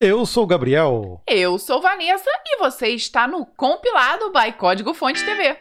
Eu sou o Gabriel. Eu sou Vanessa e você está no Compilado by Código Fonte TV.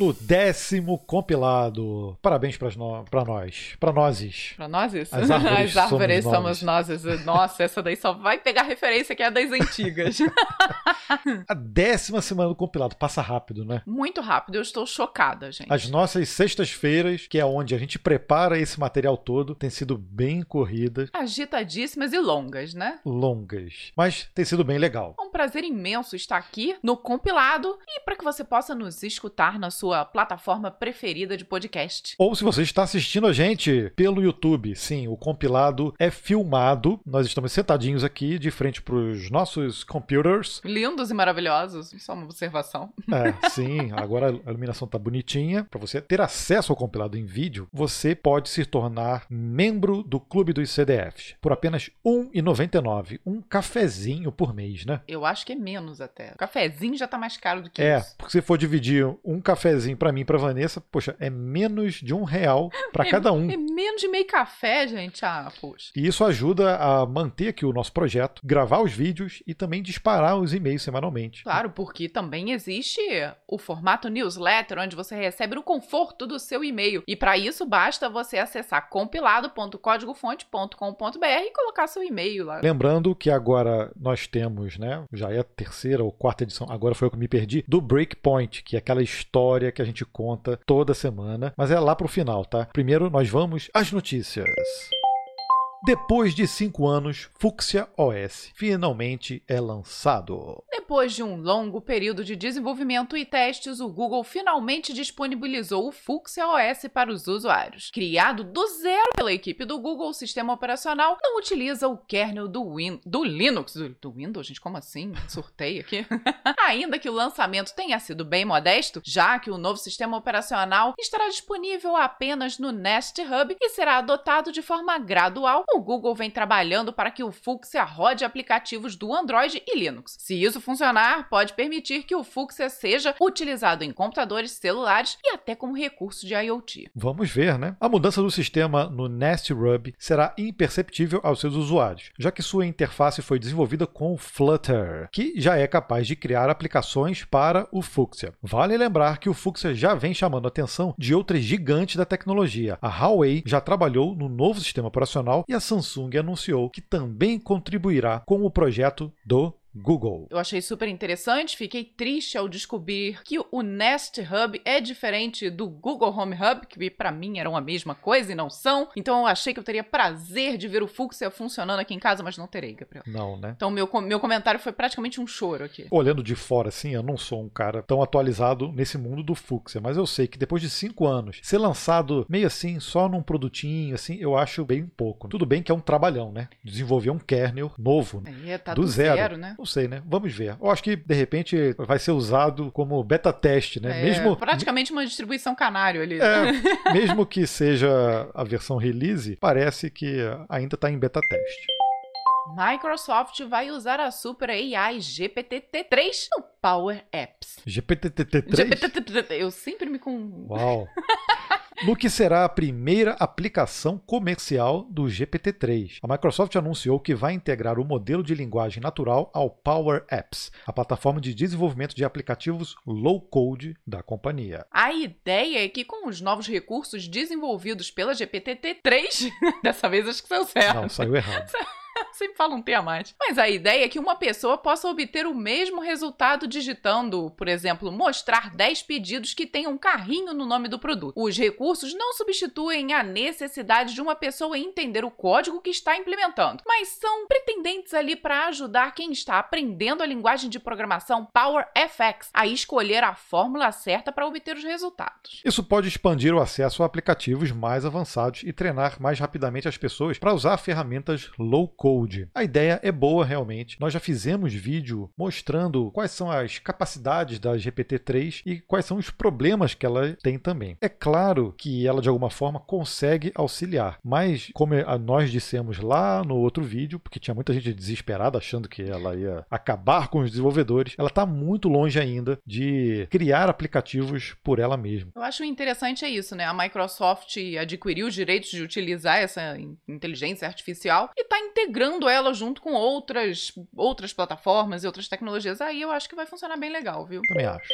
No décimo compilado. Parabéns para no, nós. Para nós. Para nós? As árvores, As árvores somos nós. Nossa, essa daí só vai pegar referência que é das antigas. A décima semana do compilado. Passa rápido, né? Muito rápido, eu estou chocada, gente. As nossas sextas-feiras, que é onde a gente prepara esse material todo, tem sido bem corridas, Agitadíssimas e longas, né? longas. Mas tem sido bem legal. É um prazer imenso estar aqui no compilado e para que você possa nos escutar na sua plataforma preferida de podcast. Ou se você está assistindo a gente pelo YouTube, sim, o compilado é filmado. Nós estamos sentadinhos aqui de frente para os nossos computers. Lindos e maravilhosos, só uma observação. É, sim, agora a iluminação tá bonitinha. Para você ter acesso ao compilado em vídeo, você pode se tornar membro do Clube dos CDFs por apenas R$ 1,99. Um cafezinho por mês, né? Eu acho que é menos até. O cafezinho já tá mais caro do que É, isso. porque se for dividir um cafezinho para mim e para Vanessa, poxa, é menos de um real para cada um. É menos de meio café, gente. Ah, poxa. E isso ajuda a manter aqui o nosso projeto, gravar os vídeos e também disparar os e-mails semanalmente. Claro, porque também existe o formato newsletter, onde você recebe no conforto do seu e-mail. E para isso basta você acessar compilado.códigofonte.com.br e colocar seu e-mail lá. Lembrando que agora nós temos, né? Já é a terceira ou quarta edição, agora foi eu que me perdi, do Breakpoint, que é aquela história que a gente conta toda semana, mas é lá pro final, tá? Primeiro nós vamos às notícias. Depois de cinco anos, Fuchsia OS finalmente é lançado. Depois de um longo período de desenvolvimento e testes, o Google finalmente disponibilizou o Fuchsia OS para os usuários. Criado do zero pela equipe do Google, o sistema operacional não utiliza o kernel do, Win do Linux. Do, do Windows, gente, como assim? Surtei aqui. Ainda que o lançamento tenha sido bem modesto, já que o novo sistema operacional estará disponível apenas no Nest Hub e será adotado de forma gradual, o Google vem trabalhando para que o Fuchsia rode aplicativos do Android e Linux. Se isso funcionar, pode permitir que o Fuchsia seja utilizado em computadores celulares e até como recurso de IoT. Vamos ver, né? A mudança do sistema no Nest Hub será imperceptível aos seus usuários, já que sua interface foi desenvolvida com Flutter, que já é capaz de criar aplicações para o Fuchsia. Vale lembrar que o Fuchsia já vem chamando a atenção de outras gigantes da tecnologia. A Huawei já trabalhou no novo sistema operacional e a Samsung anunciou que também contribuirá com o projeto do Google. Eu achei super interessante, fiquei triste ao descobrir que o Nest Hub é diferente do Google Home Hub, que para mim eram a mesma coisa e não são. Então eu achei que eu teria prazer de ver o Fuchsia funcionando aqui em casa, mas não terei, Gabriel. Não, né? Então meu, meu comentário foi praticamente um choro aqui. Olhando de fora, assim, eu não sou um cara tão atualizado nesse mundo do Fuchsia, mas eu sei que depois de cinco anos, ser lançado meio assim, só num produtinho, assim, eu acho bem pouco. Tudo bem que é um trabalhão, né? Desenvolver um kernel novo, Aí tá do, do, zero. zero, né? Não sei, né? Vamos ver. Eu acho que, de repente, vai ser usado como beta teste, né? É, mesmo, praticamente uma distribuição canário ali. é, mesmo que seja a versão release, parece que ainda está em beta teste. Microsoft vai usar a Super AI GPT-3 no Power Apps. GPT-3? GPT, eu sempre me com Uau! No que será a primeira aplicação comercial do GPT-3. A Microsoft anunciou que vai integrar o modelo de linguagem natural ao Power Apps, a plataforma de desenvolvimento de aplicativos low-code da companhia. A ideia é que com os novos recursos desenvolvidos pela GPT-3, dessa vez acho que saiu certo. Não, saiu errado. Sempre fala um T a mais. Mas a ideia é que uma pessoa possa obter o mesmo resultado digitando, por exemplo, mostrar 10 pedidos que tenham um carrinho no nome do produto. Os recursos não substituem a necessidade de uma pessoa entender o código que está implementando, mas são pretendentes ali para ajudar quem está aprendendo a linguagem de programação PowerFX a escolher a fórmula certa para obter os resultados. Isso pode expandir o acesso a aplicativos mais avançados e treinar mais rapidamente as pessoas para usar ferramentas low-code. Code. A ideia é boa realmente. Nós já fizemos vídeo mostrando quais são as capacidades da GPT-3 e quais são os problemas que ela tem também. É claro que ela de alguma forma consegue auxiliar, mas como nós dissemos lá no outro vídeo, porque tinha muita gente desesperada achando que ela ia acabar com os desenvolvedores, ela está muito longe ainda de criar aplicativos por ela mesma. Eu acho interessante é isso, né? A Microsoft adquiriu os direitos de utilizar essa inteligência artificial e está integrando ela junto com outras, outras plataformas e outras tecnologias. Aí eu acho que vai funcionar bem legal, viu? Também acho.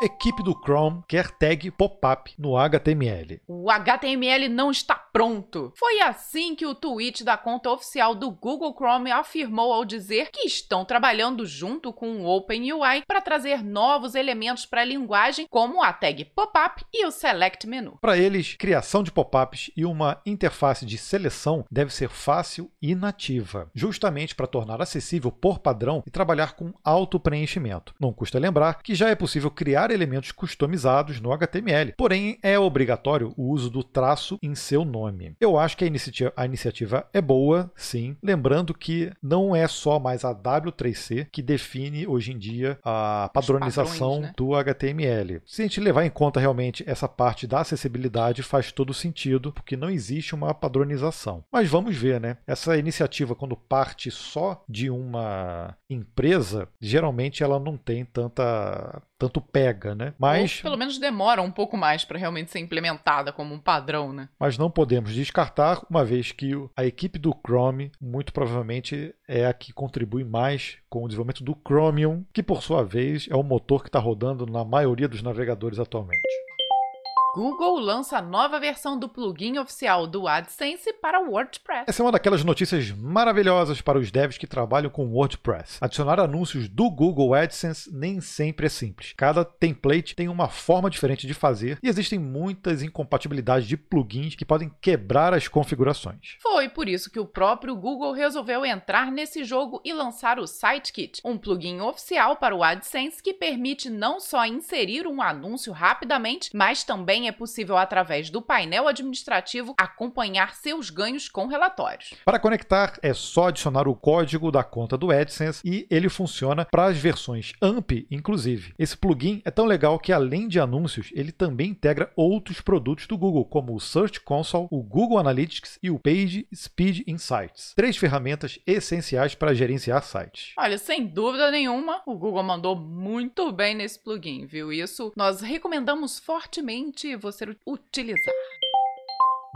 Equipe do Chrome quer tag pop-up no HTML. O HTML não está pronto. Foi assim que o tweet da conta oficial do Google Chrome afirmou ao dizer que estão trabalhando junto com o OpenUI para trazer novos elementos para a linguagem, como a tag pop-up e o select menu. Para eles, criação de pop-ups e uma interface de seleção deve ser fácil e nativa, justamente para tornar acessível por padrão e trabalhar com auto-preenchimento. Não custa lembrar que já é possível criar criar elementos customizados no HTML, porém é obrigatório o uso do traço em seu nome. Eu acho que a iniciativa, a iniciativa é boa, sim, lembrando que não é só mais a W3C que define hoje em dia a padronização padrões, né? do HTML. Se a gente levar em conta realmente essa parte da acessibilidade, faz todo sentido, porque não existe uma padronização. Mas vamos ver, né? Essa iniciativa, quando parte só de uma empresa, geralmente ela não tem tanta tanto pega, né? Mas Ou pelo menos demora um pouco mais para realmente ser implementada como um padrão, né? Mas não podemos descartar, uma vez que a equipe do Chrome muito provavelmente é a que contribui mais com o desenvolvimento do Chromium, que por sua vez é o motor que está rodando na maioria dos navegadores atualmente. Google lança a nova versão do plugin oficial do AdSense para o WordPress. Essa é uma daquelas notícias maravilhosas para os devs que trabalham com WordPress. Adicionar anúncios do Google AdSense nem sempre é simples. Cada template tem uma forma diferente de fazer e existem muitas incompatibilidades de plugins que podem quebrar as configurações. Foi por isso que o próprio Google resolveu entrar nesse jogo e lançar o Sitekit, um plugin oficial para o AdSense que permite não só inserir um anúncio rapidamente, mas também é possível, através do painel administrativo, acompanhar seus ganhos com relatórios. Para conectar, é só adicionar o código da conta do AdSense e ele funciona para as versões AMP, inclusive. Esse plugin é tão legal que, além de anúncios, ele também integra outros produtos do Google, como o Search Console, o Google Analytics e o Page Speed Insights. Três ferramentas essenciais para gerenciar sites. Olha, sem dúvida nenhuma, o Google mandou muito bem nesse plugin, viu? Isso nós recomendamos fortemente você utilizar.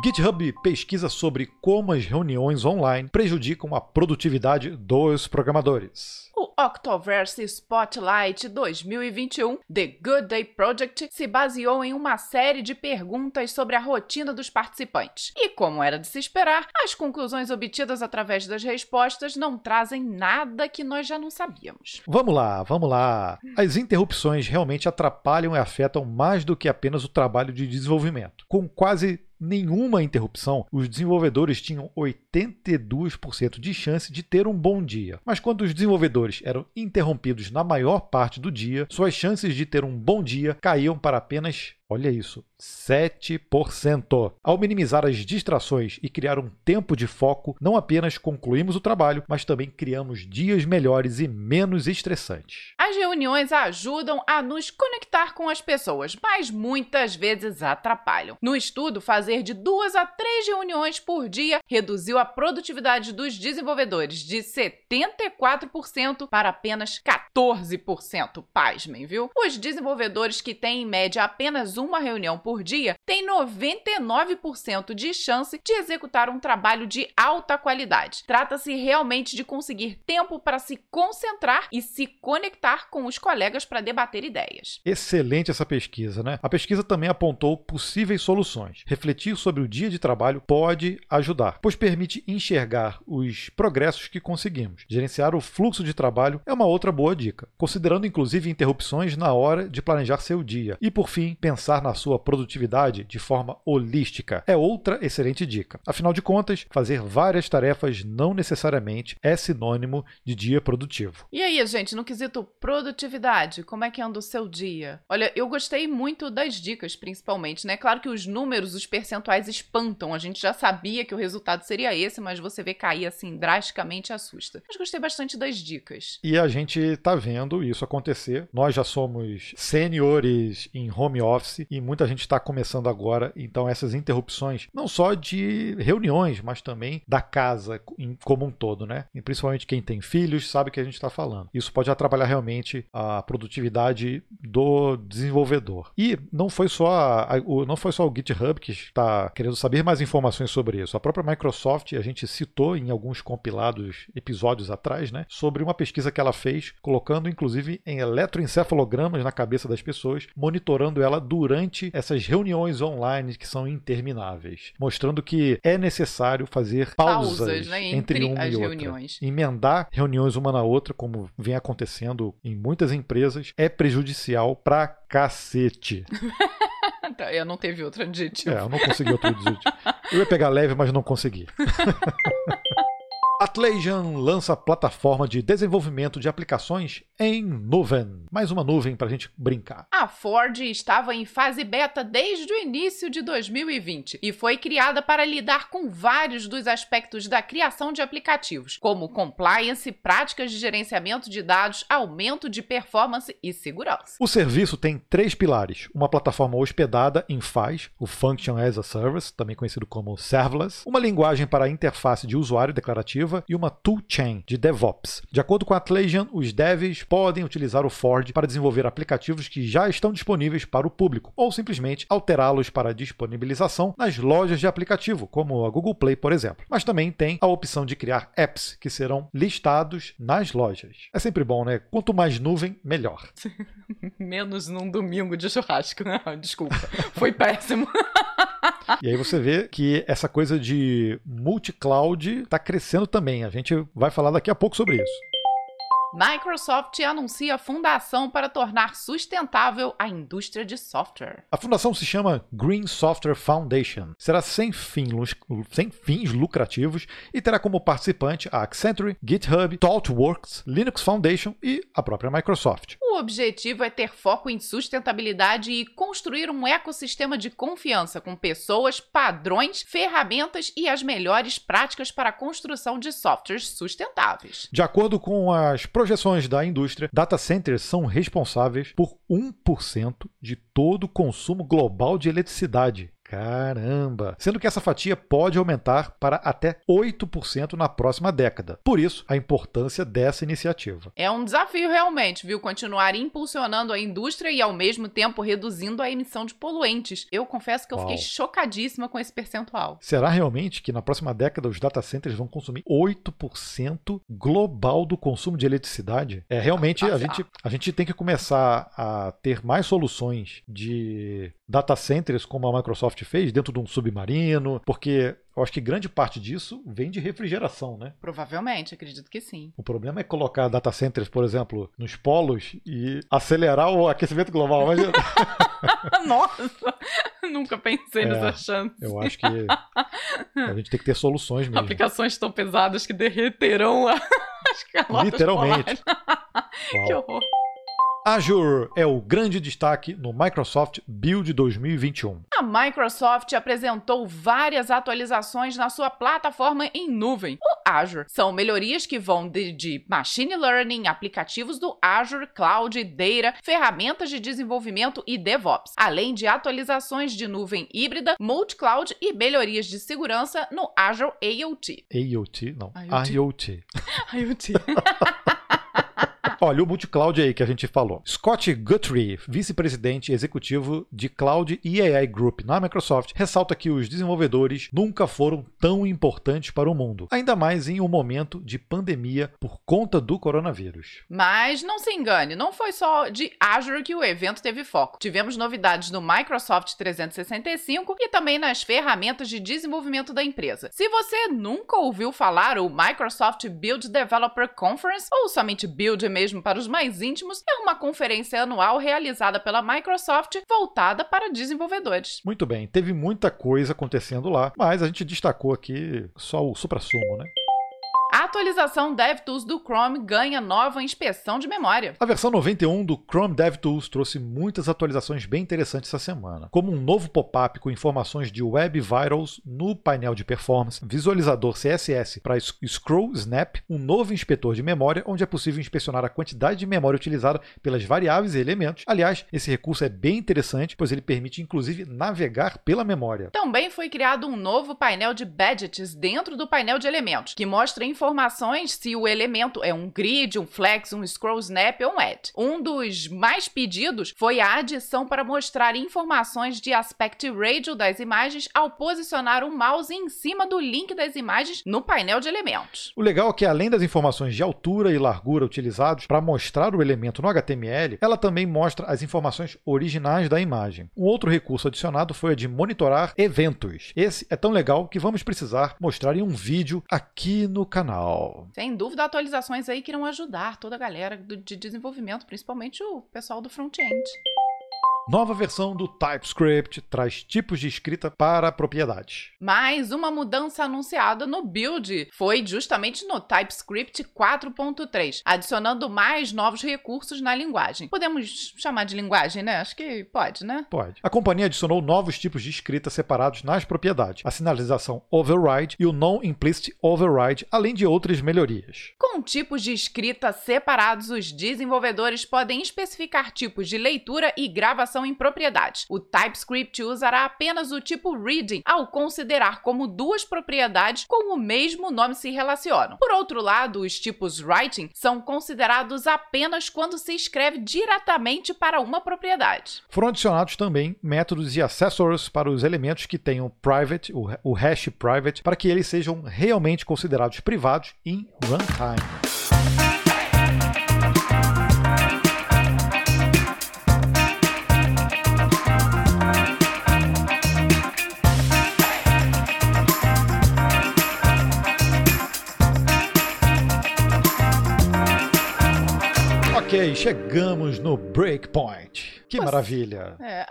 GitHub pesquisa sobre como as reuniões online prejudicam a produtividade dos programadores. O Octoverse Spotlight 2021 The Good Day Project se baseou em uma série de perguntas sobre a rotina dos participantes. E, como era de se esperar, as conclusões obtidas através das respostas não trazem nada que nós já não sabíamos. Vamos lá, vamos lá. As interrupções realmente atrapalham e afetam mais do que apenas o trabalho de desenvolvimento. Com quase nenhuma interrupção, os desenvolvedores tinham 82% de chance de ter um bom dia. Mas quando os desenvolvedores eram interrompidos na maior parte do dia, suas chances de ter um bom dia caíam para apenas Olha isso, 7%. Ao minimizar as distrações e criar um tempo de foco, não apenas concluímos o trabalho, mas também criamos dias melhores e menos estressantes. As reuniões ajudam a nos conectar com as pessoas, mas muitas vezes atrapalham. No estudo, fazer de duas a três reuniões por dia reduziu a produtividade dos desenvolvedores de 74% para apenas 14%. Pasmem, viu? Os desenvolvedores que têm em média apenas uma reunião por dia, tem 99% de chance de executar um trabalho de alta qualidade. Trata-se realmente de conseguir tempo para se concentrar e se conectar com os colegas para debater ideias. Excelente essa pesquisa, né? A pesquisa também apontou possíveis soluções. Refletir sobre o dia de trabalho pode ajudar, pois permite enxergar os progressos que conseguimos. Gerenciar o fluxo de trabalho é uma outra boa dica, considerando inclusive interrupções na hora de planejar seu dia. E por fim, pensar na sua produtividade de forma holística é outra excelente dica. Afinal de contas, fazer várias tarefas não necessariamente é sinônimo de dia produtivo. E aí, gente, no quesito produtividade, como é que anda o seu dia? Olha, eu gostei muito das dicas, principalmente, né? Claro que os números, os percentuais espantam. A gente já sabia que o resultado seria esse, mas você vê cair assim drasticamente assusta. Mas gostei bastante das dicas. E a gente tá vendo isso acontecer. Nós já somos seniores em home office e muita gente está começando agora. Então, essas interrupções, não só de reuniões, mas também da casa como um todo, né? E principalmente quem tem filhos sabe o que a gente está falando. Isso pode atrapalhar realmente a produtividade do desenvolvedor. E não foi só a, o, não foi só o GitHub que está querendo saber mais informações sobre isso. A própria Microsoft, a gente citou em alguns compilados episódios atrás, né, sobre uma pesquisa que ela fez, colocando inclusive em eletroencefalogramas na cabeça das pessoas, monitorando ela durante essas reuniões online que são intermináveis, mostrando que é necessário fazer pausas, pausas né, entre, entre uma e outra. Reuniões. Emendar reuniões uma na outra, como vem acontecendo em muitas empresas, é prejudicial pra cacete. Tá, eu não teve outro adjetivo. É, eu não consegui outro adjetivo. Eu ia pegar leve, mas não consegui. Atlassian lança plataforma de desenvolvimento de aplicações em nuvem. Mais uma nuvem para a gente brincar. A Ford estava em fase beta desde o início de 2020 e foi criada para lidar com vários dos aspectos da criação de aplicativos, como compliance, práticas de gerenciamento de dados, aumento de performance e segurança. O serviço tem três pilares: uma plataforma hospedada em FAS, o Function as a Service, também conhecido como Serverless, uma linguagem para interface de usuário declarativa e uma toolchain de DevOps. De acordo com a Atlassian, os devs podem utilizar o Ford para desenvolver aplicativos que já estão disponíveis para o público, ou simplesmente alterá-los para disponibilização nas lojas de aplicativo, como a Google Play, por exemplo. Mas também tem a opção de criar apps que serão listados nas lojas. É sempre bom, né? Quanto mais nuvem, melhor. Menos num domingo de churrasco, né? Desculpa. Foi péssimo. e aí você vê que essa coisa de multi-cloud está crescendo também. A gente vai falar daqui a pouco sobre isso. Microsoft anuncia fundação para tornar sustentável a indústria de software. A fundação se chama Green Software Foundation. Será sem, fim, sem fins lucrativos e terá como participante a Accenture, GitHub, ThoughtWorks, Linux Foundation e a própria Microsoft. O objetivo é ter foco em sustentabilidade e construir um ecossistema de confiança com pessoas, padrões, ferramentas e as melhores práticas para a construção de softwares sustentáveis. De acordo com as projeções da indústria, data centers são responsáveis por 1% de todo o consumo global de eletricidade. Caramba! Sendo que essa fatia pode aumentar para até 8% na próxima década. Por isso, a importância dessa iniciativa. É um desafio realmente, viu? Continuar impulsionando a indústria e ao mesmo tempo reduzindo a emissão de poluentes. Eu confesso que eu Uau. fiquei chocadíssima com esse percentual. Será realmente que na próxima década os data centers vão consumir 8% global do consumo de eletricidade? É realmente a gente, a gente tem que começar a ter mais soluções de data centers como a Microsoft fez dentro de um submarino, porque eu acho que grande parte disso vem de refrigeração, né? Provavelmente, acredito que sim. O problema é colocar data centers, por exemplo, nos polos e acelerar o aquecimento global. Imagina. Nossa, nunca pensei é, nessa chance. Eu acho que a gente tem que ter soluções mesmo. Aplicações tão pesadas que derreterão a... as Literalmente. que horror. Azure é o grande destaque no Microsoft Build 2021. A Microsoft apresentou várias atualizações na sua plataforma em nuvem, o Azure. São melhorias que vão de, de machine learning, aplicativos do Azure Cloud Data, ferramentas de desenvolvimento e DevOps, além de atualizações de nuvem híbrida, multi-cloud e melhorias de segurança no Azure AOT. AOT? Não. IoT. IoT. IoT. Olha, o multi-cloud aí que a gente falou. Scott Guthrie, vice-presidente executivo de Cloud e AI Group na Microsoft, ressalta que os desenvolvedores nunca foram tão importantes para o mundo, ainda mais em um momento de pandemia por conta do coronavírus. Mas não se engane, não foi só de Azure que o evento teve foco. Tivemos novidades no Microsoft 365 e também nas ferramentas de desenvolvimento da empresa. Se você nunca ouviu falar o Microsoft Build Developer Conference ou somente Build mesmo mesmo para os mais íntimos, é uma conferência anual realizada pela Microsoft voltada para desenvolvedores. Muito bem, teve muita coisa acontecendo lá, mas a gente destacou aqui só o supra-sumo, né? A atualização DevTools do Chrome ganha nova inspeção de memória. A versão 91 do Chrome DevTools trouxe muitas atualizações bem interessantes essa semana, como um novo pop-up com informações de Web Vitals no painel de performance, visualizador CSS para Scroll Snap, um novo inspetor de memória onde é possível inspecionar a quantidade de memória utilizada pelas variáveis e elementos. Aliás, esse recurso é bem interessante, pois ele permite inclusive navegar pela memória. Também foi criado um novo painel de badges dentro do painel de elementos, que mostra informações informações se o elemento é um grid, um flex, um scroll snap ou um add. Um dos mais pedidos foi a adição para mostrar informações de aspect ratio das imagens ao posicionar o mouse em cima do link das imagens no painel de elementos. O legal é que além das informações de altura e largura utilizados para mostrar o elemento no HTML, ela também mostra as informações originais da imagem. Um outro recurso adicionado foi a de monitorar eventos. Esse é tão legal que vamos precisar mostrar em um vídeo aqui no canal canal. Sem dúvida, atualizações aí que irão ajudar toda a galera de desenvolvimento, principalmente o pessoal do front-end. Nova versão do TypeScript traz tipos de escrita para propriedades. Mais uma mudança anunciada no build foi justamente no TypeScript 4.3, adicionando mais novos recursos na linguagem. Podemos chamar de linguagem, né? Acho que pode, né? Pode. A companhia adicionou novos tipos de escrita separados nas propriedades, a sinalização override e o non-implicit override, além de outras melhorias. Com tipos de escrita separados, os desenvolvedores podem especificar tipos de leitura e gravação em propriedades. O TypeScript usará apenas o tipo reading ao considerar como duas propriedades com o mesmo nome se relacionam. Por outro lado, os tipos writing são considerados apenas quando se escreve diretamente para uma propriedade. Foram adicionados também métodos e accessors para os elementos que tenham private, o hash private, para que eles sejam realmente considerados privados em runtime. Ok, chegamos no breakpoint. Que maravilha! É,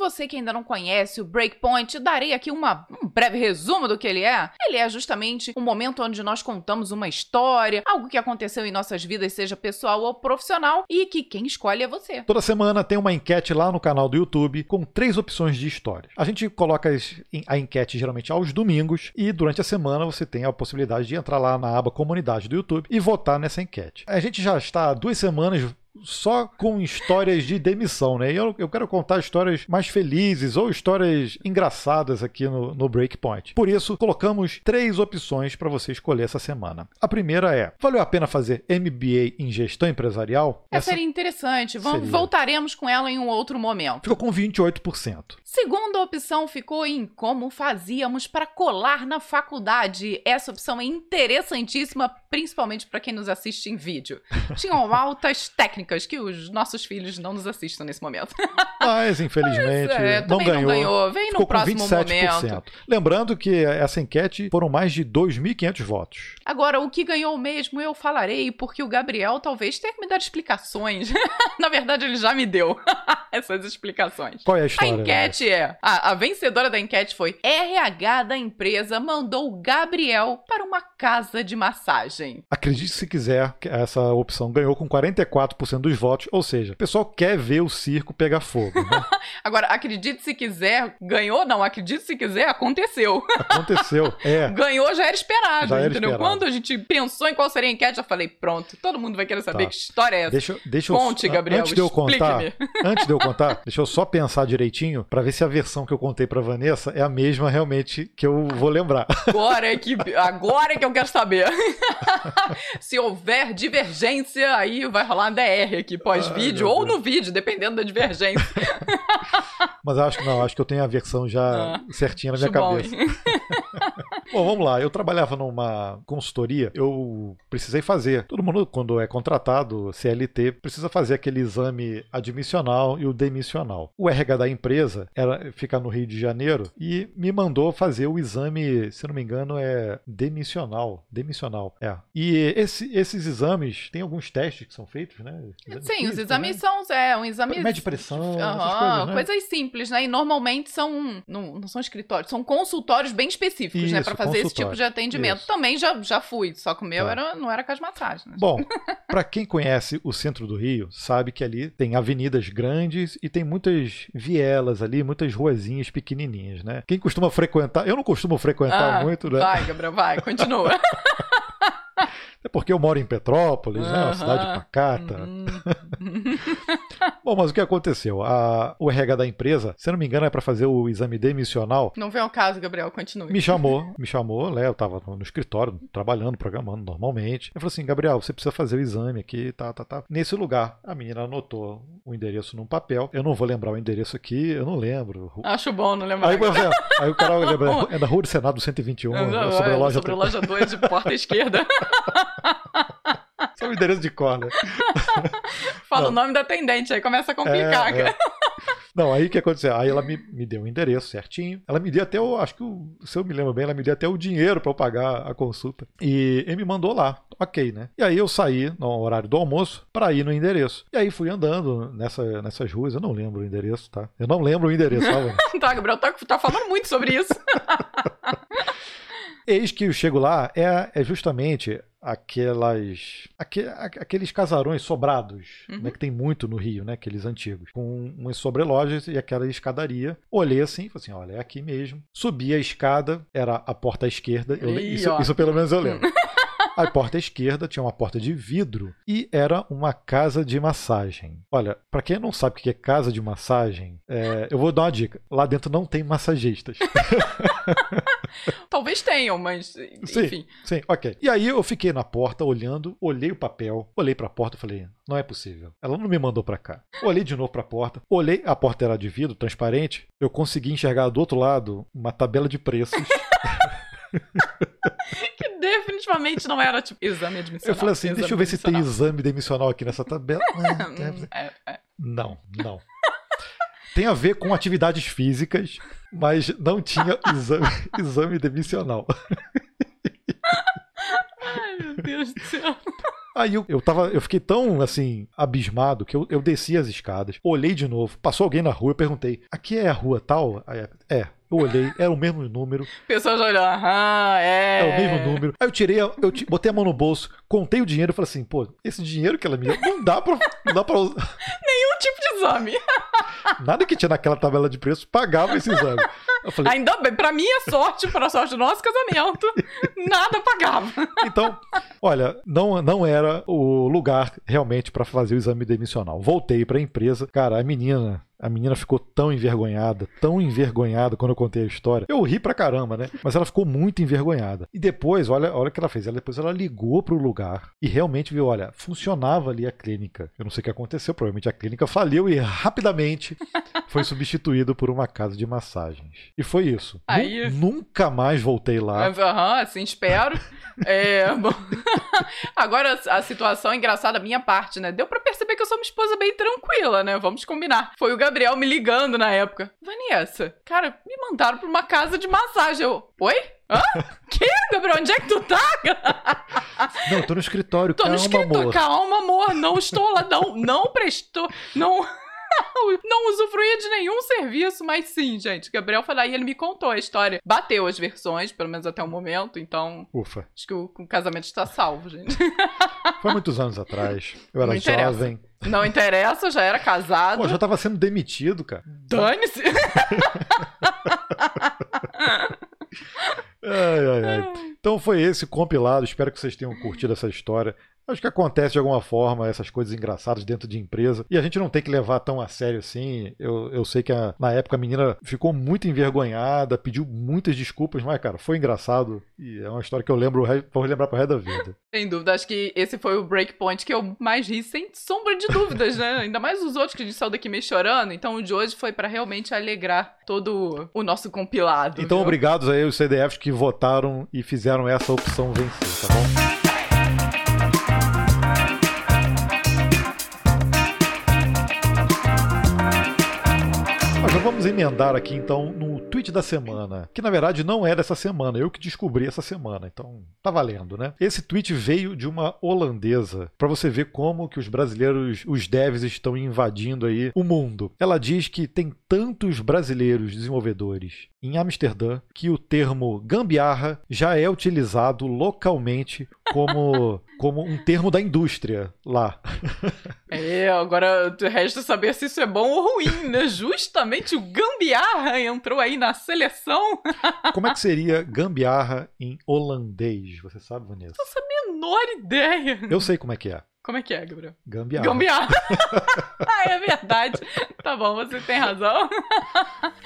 você que ainda não conhece o Breakpoint, darei aqui uma, um breve resumo do que ele é. Ele é justamente um momento onde nós contamos uma história, algo que aconteceu em nossas vidas, seja pessoal ou profissional, e que quem escolhe é você. Toda semana tem uma enquete lá no canal do YouTube com três opções de história. A gente coloca a enquete geralmente aos domingos e durante a semana você tem a possibilidade de entrar lá na aba comunidade do YouTube e votar nessa enquete. A gente já está há duas semanas só com histórias de demissão, né? Eu, eu quero contar histórias mais felizes ou histórias engraçadas aqui no, no Breakpoint. Por isso, colocamos três opções para você escolher essa semana. A primeira é: valeu a pena fazer MBA em gestão empresarial? Essa, seria interessante. Vamos, seria. Voltaremos com ela em um outro momento. Ficou com 28%. Segunda opção ficou em como fazíamos para colar na faculdade. Essa opção é interessantíssima, principalmente para quem nos assiste em vídeo. Tinham altas técnicas técnicas que os nossos filhos não nos assistam nesse momento. Mas, infelizmente, Mas, é, não, ganhou. não ganhou. Vem no próximo momento. Lembrando que essa enquete foram mais de 2.500 votos. Agora, o que ganhou mesmo eu falarei, porque o Gabriel talvez tenha que me dar explicações. Na verdade, ele já me deu essas explicações. Qual é a história? A enquete é... A, a vencedora da enquete foi RH da empresa mandou o Gabriel para uma casa de massagem. Acredite se quiser, essa opção ganhou com 44% 50% dos votos, ou seja, o pessoal quer ver o circo pegar fogo. Né? Agora, acredite se quiser, ganhou? Não, acredite se quiser, aconteceu. Aconteceu, é. Ganhou já era esperado, já era entendeu? Esperado. Quando a gente pensou em qual seria a enquete, eu falei, pronto, todo mundo vai querer saber tá. que história é essa. Deixa, deixa Conte, eu, Gabriel, antes de eu contar, Antes de eu contar, deixa eu só pensar direitinho para ver se a versão que eu contei para Vanessa é a mesma realmente que eu vou lembrar. Agora é que, agora é que eu quero saber. se houver divergência, aí vai rolar DR aqui pós-vídeo ou no vídeo, dependendo da divergência. Mas acho que não, acho que eu tenho a versão já ah, certinha na minha cabeça. Bom, vamos lá. Eu trabalhava numa consultoria, eu precisei fazer. Todo mundo, quando é contratado, CLT, precisa fazer aquele exame admissional e o demissional. O RH da empresa era ficar no Rio de Janeiro e me mandou fazer o exame, se não me engano, é demissional. Demissional, é. E esse, esses exames, tem alguns testes que são feitos, né? Exame Sim, os físico, exames né? são é, um exame. Mede pressão, Aham, coisas, né? simples, né? E normalmente são. Não, não são escritórios, são consultórios bem específicos, né? Isso, Pra fazer esse tipo de atendimento. Isso. Também já, já fui, só que o meu Tá. era, não era com as massagens. Né? Bom, para quem conhece o centro do Rio, sabe que ali tem avenidas grandes e tem muitas vielas ali, muitas ruazinhas pequenininhas, né? Quem costuma frequentar, eu não costumo frequentar Ah, muito, né? Vai, Gabriel, vai, continua. É porque eu moro em Petrópolis, né? Uma cidade pacata. Uhum. Bom, mas o que aconteceu? A- o RH da empresa, se eu não me engano, é para fazer o exame demissional. Não vem ao caso, Gabriel, continue. Me chamou, me chamou, né? Eu tava no escritório, trabalhando, programando normalmente. Eu falei assim, Gabriel, você precisa fazer o exame aqui, tá, tá, tá. Nesse lugar, a menina anotou o endereço num papel. Eu não vou lembrar o endereço aqui, eu não lembro. Acho bom não lembrar. Aí, aí o cara lembra, é da Rua do Senado 121, Não, não, é sobre a é, loja. sobre a loja 2 de porta esquerda. Só o endereço de cor, né? Fala Não. o nome da atendente, aí começa a complicar. É, é. Não, aí o que aconteceu? Aí ela me, me deu o endereço certinho. Ela me deu até o. Acho que, o- se eu me lembro bem, ela me deu até o dinheiro pra eu pagar a consulta. E, e me mandou lá. Ok, né? E aí eu saí no horário do almoço pra ir no endereço. E aí fui andando nessa, nessas ruas. Eu não lembro o endereço, tá? Eu não lembro o endereço, tá? Tá, Gabriel, tá, tá falando muito sobre isso. Eis que eu chego lá, é, é justamente aquelas. aque- a- aqueles casarões sobrados, Uhum. né, que tem muito no Rio, né? Aqueles antigos. Com umas sobrelojas e aquela escadaria. Olhei assim, falei assim: olha, é aqui mesmo. Subi a escada, era a porta à esquerda. eu Ih, isso, isso pelo menos eu lembro. A porta esquerda tinha uma porta de vidro e era uma casa de massagem. Olha, pra quem não sabe o que é casa de massagem, é, eu vou dar uma dica. Lá dentro não tem massagistas. Talvez tenham, mas. Sim. Enfim. Sim, ok. E aí eu fiquei na porta olhando, olhei o papel, olhei pra porta e falei, não é possível. Ela não me mandou pra cá. Olhei de novo pra porta, olhei, a porta era de vidro, transparente. Eu consegui enxergar do outro lado uma tabela de preços. Que definitivamente não era, tipo, exame admissional. eu falei assim, deixa eu ver se tem exame demissional aqui nessa tabela. Deve- É, é. Não, não. Tem a ver com atividades físicas, mas não tinha exame, exame demissional. Ai, meu Deus do céu. Aí eu, eu tava, eu fiquei tão assim, abismado que eu, eu desci as escadas, olhei de novo, passou alguém na rua, eu perguntei, aqui é a rua tal? Aí, é, eu olhei, era o mesmo número, Pessoas já olham, aham, é. é o mesmo número. Aí eu tirei, eu botei a mão no bolso, contei o dinheiro e falei assim, pô, esse dinheiro que ela me deu, não dá pra, não dá pra usar. Nenhum tipo de exame. Nada que tinha naquela tabela de preço pagava esse exame. Eu falei, Ainda bem, pra minha sorte, pra sorte do nosso casamento, nada pagava. Então, olha, não, não era o lugar realmente para fazer o exame demissional. Voltei para a empresa. Cara, a menina, a menina ficou tão envergonhada, tão envergonhada quando eu contei a história. Eu ri pra caramba, né? Mas ela ficou muito envergonhada. E depois, olha, olha o que ela fez. Ela, depois ela ligou pro lugar e realmente viu, olha, funcionava ali a clínica. Eu não sei o que aconteceu, provavelmente a clínica faliu e rapidamente foi substituído por uma casa de massagens. E foi isso. Aí- Nunca mais voltei lá. Aham, assim espero. É, bom. Agora, a situação engraçada, a minha parte, né? Deu pra perceber que eu sou uma esposa bem tranquila, né? Vamos combinar. Foi o Gabriel me ligando na época. Vanessa, cara, me mandaram pra uma casa de massagem. Eu, oi? Hã? Que, Gabriel? Onde é que tu tá? Não, tô no escritório, Tô no calma, escritório. amor. Calma, amor. Não estou lá. Não, não prestou. Não. Não usufruía de nenhum serviço, mas sim, gente. Gabriel foi lá e ele me contou a história. Bateu as versões, pelo menos até o momento, então Ufa, acho que o, o casamento está salvo, gente. foi muitos anos atrás. Eu era jovem. Não interessa, já era casado. Pô, já tava sendo demitido, cara. Dane-se. Ai, ai, ai. Então foi esse compilado. Espero que vocês tenham curtido essa história. Acho que acontece de alguma forma essas coisas engraçadas dentro de empresa. E a gente não tem que levar tão a sério assim. Eu, eu sei que a, na época a menina ficou muito envergonhada, pediu muitas desculpas, mas, cara, foi engraçado. E é uma história que eu lembro, vou lembrar pro resto da vida. Sem dúvida, acho que esse foi o breakpoint que eu mais ri, sem sombra de dúvidas, né? Ainda mais os outros que a gente saiu daqui meio chorando. Então o de hoje foi para realmente alegrar todo o nosso compilado. Então, viu? obrigados aí os CDFs que votaram e fizeram essa opção vencer, tá bom? Vamos emendar aqui então no tweet da semana, que na verdade não é dessa semana, eu que descobri essa semana, então tá valendo, né? Esse tweet veio de uma holandesa, para você ver como que os brasileiros, os devs estão invadindo aí o mundo. Ela diz que tem tantos brasileiros desenvolvedores em Amsterdã que o termo gambiarra já é utilizado localmente como, como um termo da indústria lá. É, agora resta saber se isso é bom ou ruim, né? Justamente o gambiarra entrou aí na seleção. Como é que seria gambiarra em holandês? Você sabe, Vanessa? Não faço a menor ideia. Eu sei como é que é. Como é que é, Gabriel? Gambiarra. Gambiarra. ah, é verdade. Tá bom, você tem razão.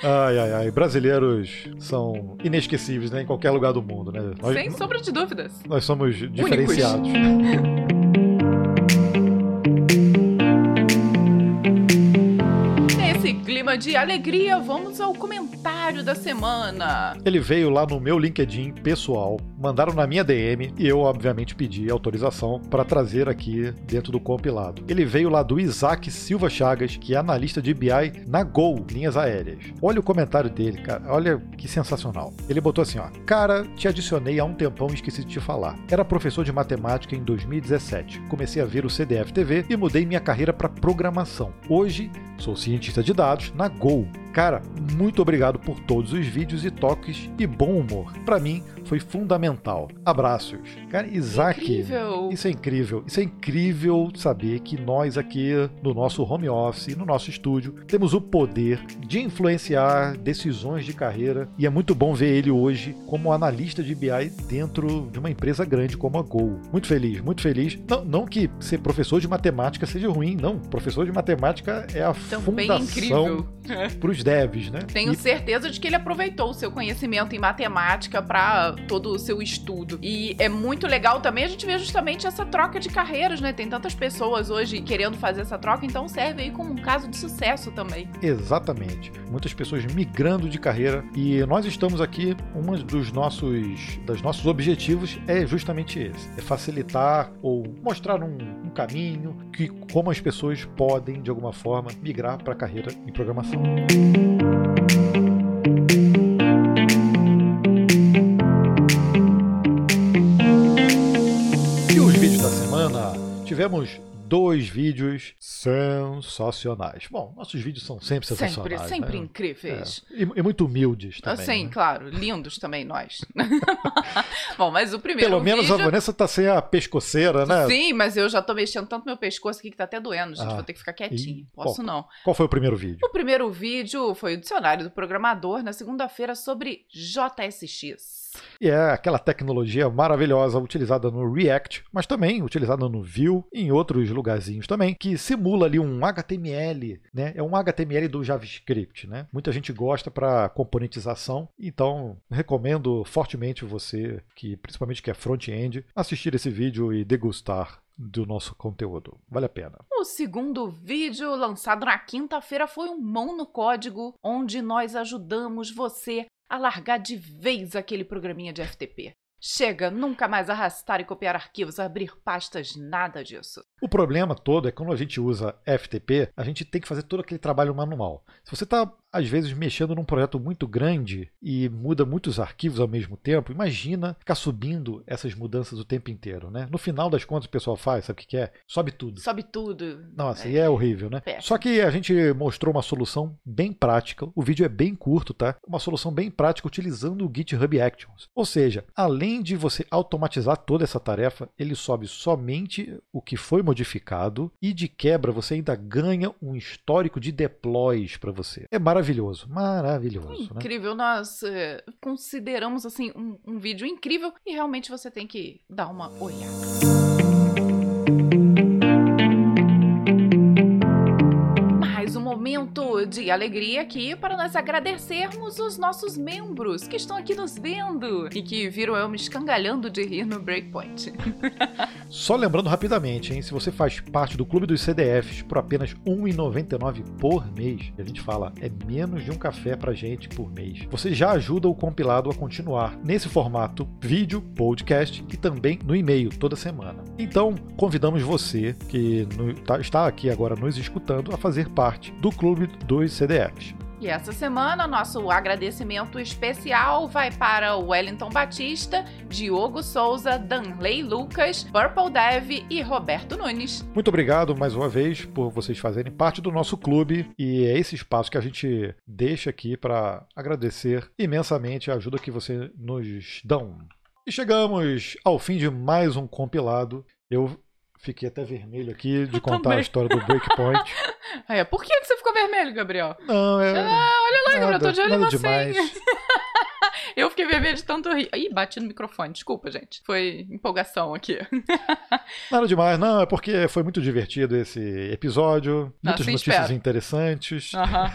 ai, ai, ai. Brasileiros são inesquecíveis, né? Em qualquer lugar do mundo, né? Nós, Sem sombra de dúvidas. Nós somos diferenciados. clima de alegria, vamos ao comentário da semana. Ele veio lá no meu LinkedIn pessoal, mandaram na minha DM e eu, obviamente, pedi autorização para trazer aqui dentro do compilado. Ele veio lá do Isaac Silva Chagas, que é analista de BI na Gol, linhas aéreas. Olha o comentário dele, cara. Olha que sensacional. Ele botou assim, ó: "Cara, te adicionei há um tempão e esqueci de te falar. Era professor de matemática em 2017. Comecei a ver o CDF TV e mudei minha carreira para programação. Hoje sou cientista de dados na Gol. Cara, muito obrigado por todos os vídeos e toques e bom humor. Para mim, foi fundamental. Abraços. Cara, Isaac, incrível. isso é incrível. Isso é incrível saber que nós aqui no nosso home office, no nosso estúdio, temos o poder de influenciar decisões de carreira e é muito bom ver ele hoje como analista de BI dentro de uma empresa grande como a Gol. Muito feliz, muito feliz. Não, não que ser professor de matemática seja ruim, não. Professor de matemática é a Também fundação para os devs, né? Tenho e... certeza de que ele aproveitou o seu conhecimento em matemática para todo o seu estudo. E é muito legal também a gente ver justamente essa troca de carreiras, né? Tem tantas pessoas hoje querendo fazer essa troca, então serve aí como um caso de sucesso também. Exatamente. Muitas pessoas migrando de carreira e nós estamos aqui, um dos nossos, dos nossos objetivos é justamente esse: é facilitar ou mostrar um, um caminho que como as pessoas podem de alguma forma migrar para a carreira em programação. Tivemos dois vídeos sensacionais. Bom, nossos vídeos são sempre sensacionais. Sempre, sempre né? incríveis. É. E, e, muito humildes também. Sim, né? claro. Lindos também nós. Bom, mas o primeiro Pelo menos vídeo... a Vanessa tá sem a pescoceira, né? Sim, mas eu já tô mexendo tanto meu pescoço aqui que tá até doendo, gente. Ah. Vou ter que ficar quietinho. Posso qual, não. Qual foi o primeiro vídeo? O primeiro vídeo foi o dicionário do programador na segunda-feira sobre JSX. E é aquela tecnologia maravilhosa utilizada no React, mas também utilizada no Vue e em outros lugarzinhos também, que simula ali um HTML, né? É um HTML do JavaScript, né? Muita gente gosta para componentização, então recomendo fortemente você que principalmente que é front-end assistir esse vídeo e degustar do nosso conteúdo. Vale a pena. O segundo vídeo, lançado na quinta-feira, foi um mão no código, onde nós ajudamos você a largar de vez aquele programinha de FTP. Chega, nunca mais arrastar e copiar arquivos, abrir pastas, nada disso. O problema todo é que quando a gente usa FTP, a gente tem que fazer todo aquele trabalho manual. Se você está às vezes mexendo num projeto muito grande e muda muitos arquivos ao mesmo tempo, imagina ficar subindo essas mudanças o tempo inteiro, né? No final das contas o pessoal faz, sabe o que é? Sobe tudo. Sobe tudo. Nossa, é, e é horrível, né? Péssimo. Só que a gente mostrou uma solução bem prática, o vídeo é bem curto, tá? Uma solução bem prática utilizando o GitHub Actions. Ou seja, além de você automatizar toda essa tarefa, ele sobe somente o que foi modificado e de quebra você ainda ganha um histórico de deploys para você. É maravilhoso maravilhoso, maravilhoso. Né? Incrível, né? nós é, consideramos assim um, um vídeo incrível e realmente você tem que dar uma olhada. De alegria aqui para nós agradecermos os nossos membros que estão aqui nos vendo e que viram eu me escangalhando de rir no Breakpoint. Só lembrando rapidamente, hein, se você faz parte do clube dos CDFs por apenas R$ 1,99 por mês, a gente fala, é menos de um café pra gente por mês. Você já ajuda o compilado a continuar nesse formato vídeo, podcast e também no e-mail toda semana. Então, convidamos você que tá, está aqui agora nos escutando a fazer parte do clube dos CDFs. E essa semana, nosso agradecimento especial vai para Wellington Batista, Diogo Souza, Danley Lucas, Purple Dev e Roberto Nunes. Muito obrigado mais uma vez por vocês fazerem parte do nosso clube e é esse espaço que a gente deixa aqui para agradecer imensamente a ajuda que vocês nos dão. E chegamos ao fim de mais um compilado. Eu Fiquei até vermelho aqui de contar também. a história do Breakpoint. É, por que, você ficou vermelho, Gabriel? Não, é. Ah, olha lá, Gabriel, eu tô de olho nada demais. eu fiquei vermelho de tanto rir. Ih, bati no microfone, desculpa, gente. Foi empolgação aqui. Nada demais, não, é porque foi muito divertido esse episódio. Ah, muitas notícias espero. interessantes. Aham.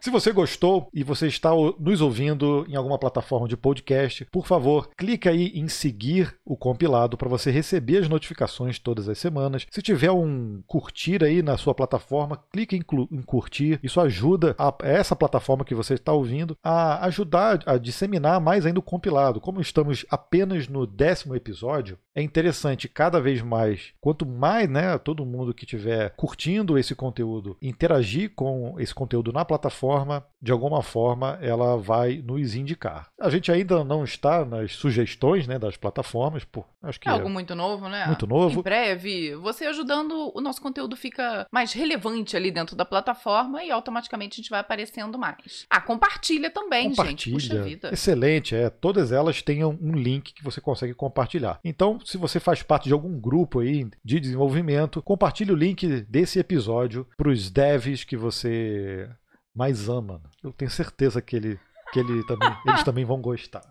Se você gostou e você está nos ouvindo em alguma plataforma de podcast, por favor, clique aí em seguir o compilado para você receber as notificações todas as semanas. Se tiver um curtir aí na sua plataforma, clique em, em curtir. Isso ajuda a, essa plataforma que você está ouvindo a ajudar a disseminar mais ainda o compilado. Como estamos apenas no décimo episódio, é interessante cada vez mais, quanto mais né, todo mundo que estiver curtindo esse conteúdo interagir com esse conteúdo na plataforma, de alguma forma ela vai nos indicar. A gente ainda não está nas sugestões né, das plataformas, por, acho que é algo é muito novo, né? Muito novo. Em breve, você ajudando, o nosso conteúdo fica mais relevante ali dentro da plataforma e automaticamente a gente vai aparecendo mais. Ah, compartilha também, compartilha. gente. Puxa vida. Excelente, é. Todas elas têm um link que você consegue compartilhar. Então, se você faz parte de algum grupo aí de desenvolvimento, compartilhe o link desse episódio para os devs que você mais ama. Eu tenho certeza que ele que ele também, eles também vão gostar.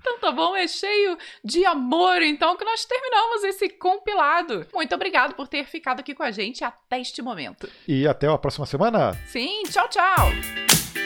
Então tá bom, é cheio de amor, então, que nós terminamos esse compilado. Muito obrigado por ter ficado aqui com a gente até este momento. E até a próxima semana. Sim, tchau, tchau.